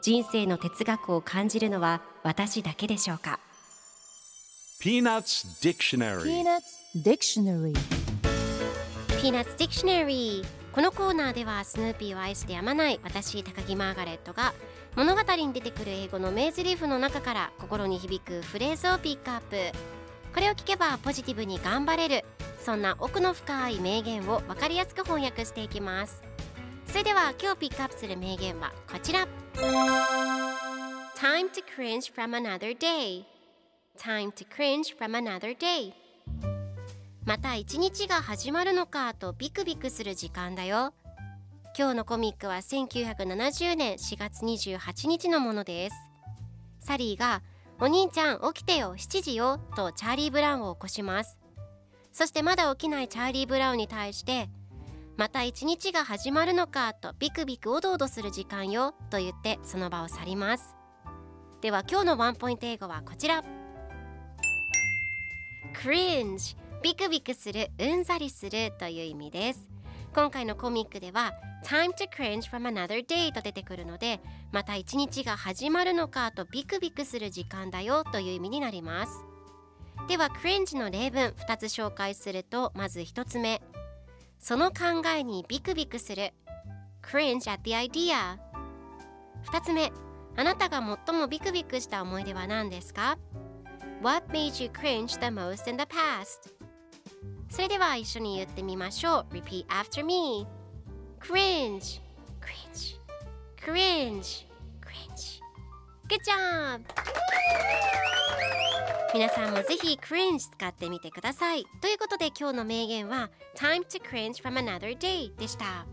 人生の哲学を感じるのは私だけでしょうか？Peanuts Dictionary. Peanuts Dictionary. Peanuts Dictionary このコーナーではスヌーピーを愛してやまない私高木マーガレットが物語に出てくる英語の名台詞の中から心に響くフレーズをピックアップ。これを聞けばポジティブに頑張れるそんな奥の深い名言を分かりやすく翻訳していきます。それでは今日ピックアップする名言はこちら Time to cringe from another day. Time to cringe from another day. また一日が始まるのかとビクビクする時間だよ。今日のコミックは1970年4月28日のものです。サリーがお兄ちゃん起きてよ7時よとチャーリー・ブラウンを起こします。そしてまだ起きないチャーリー・ブラウンに対してまた一日が始まるのかとビクビクおどおどする時間よと言ってその場を去ります。では今日のワンポイント英語はこちら。Cringe ビクビクするうんざりするという意味です。今回のコミックでは time to cringe from another day と出てくるのでまた一日が始まるのかとビクビクする時間だよという意味になります。では cringe の例文2つ紹介するとまず1つ目。その考えにビクビクする cringe at the idea 2つ目あなたが最もビクビクした思い出は何ですか What made you cringe the most in the past? それでは一緒に言ってみましょう Repeat after me Cringe Cringe Cringe Cringe Good job! 皆さんもぜひクレンジ使ってみてください。ということで今日の名言は time to cringe from another day でした。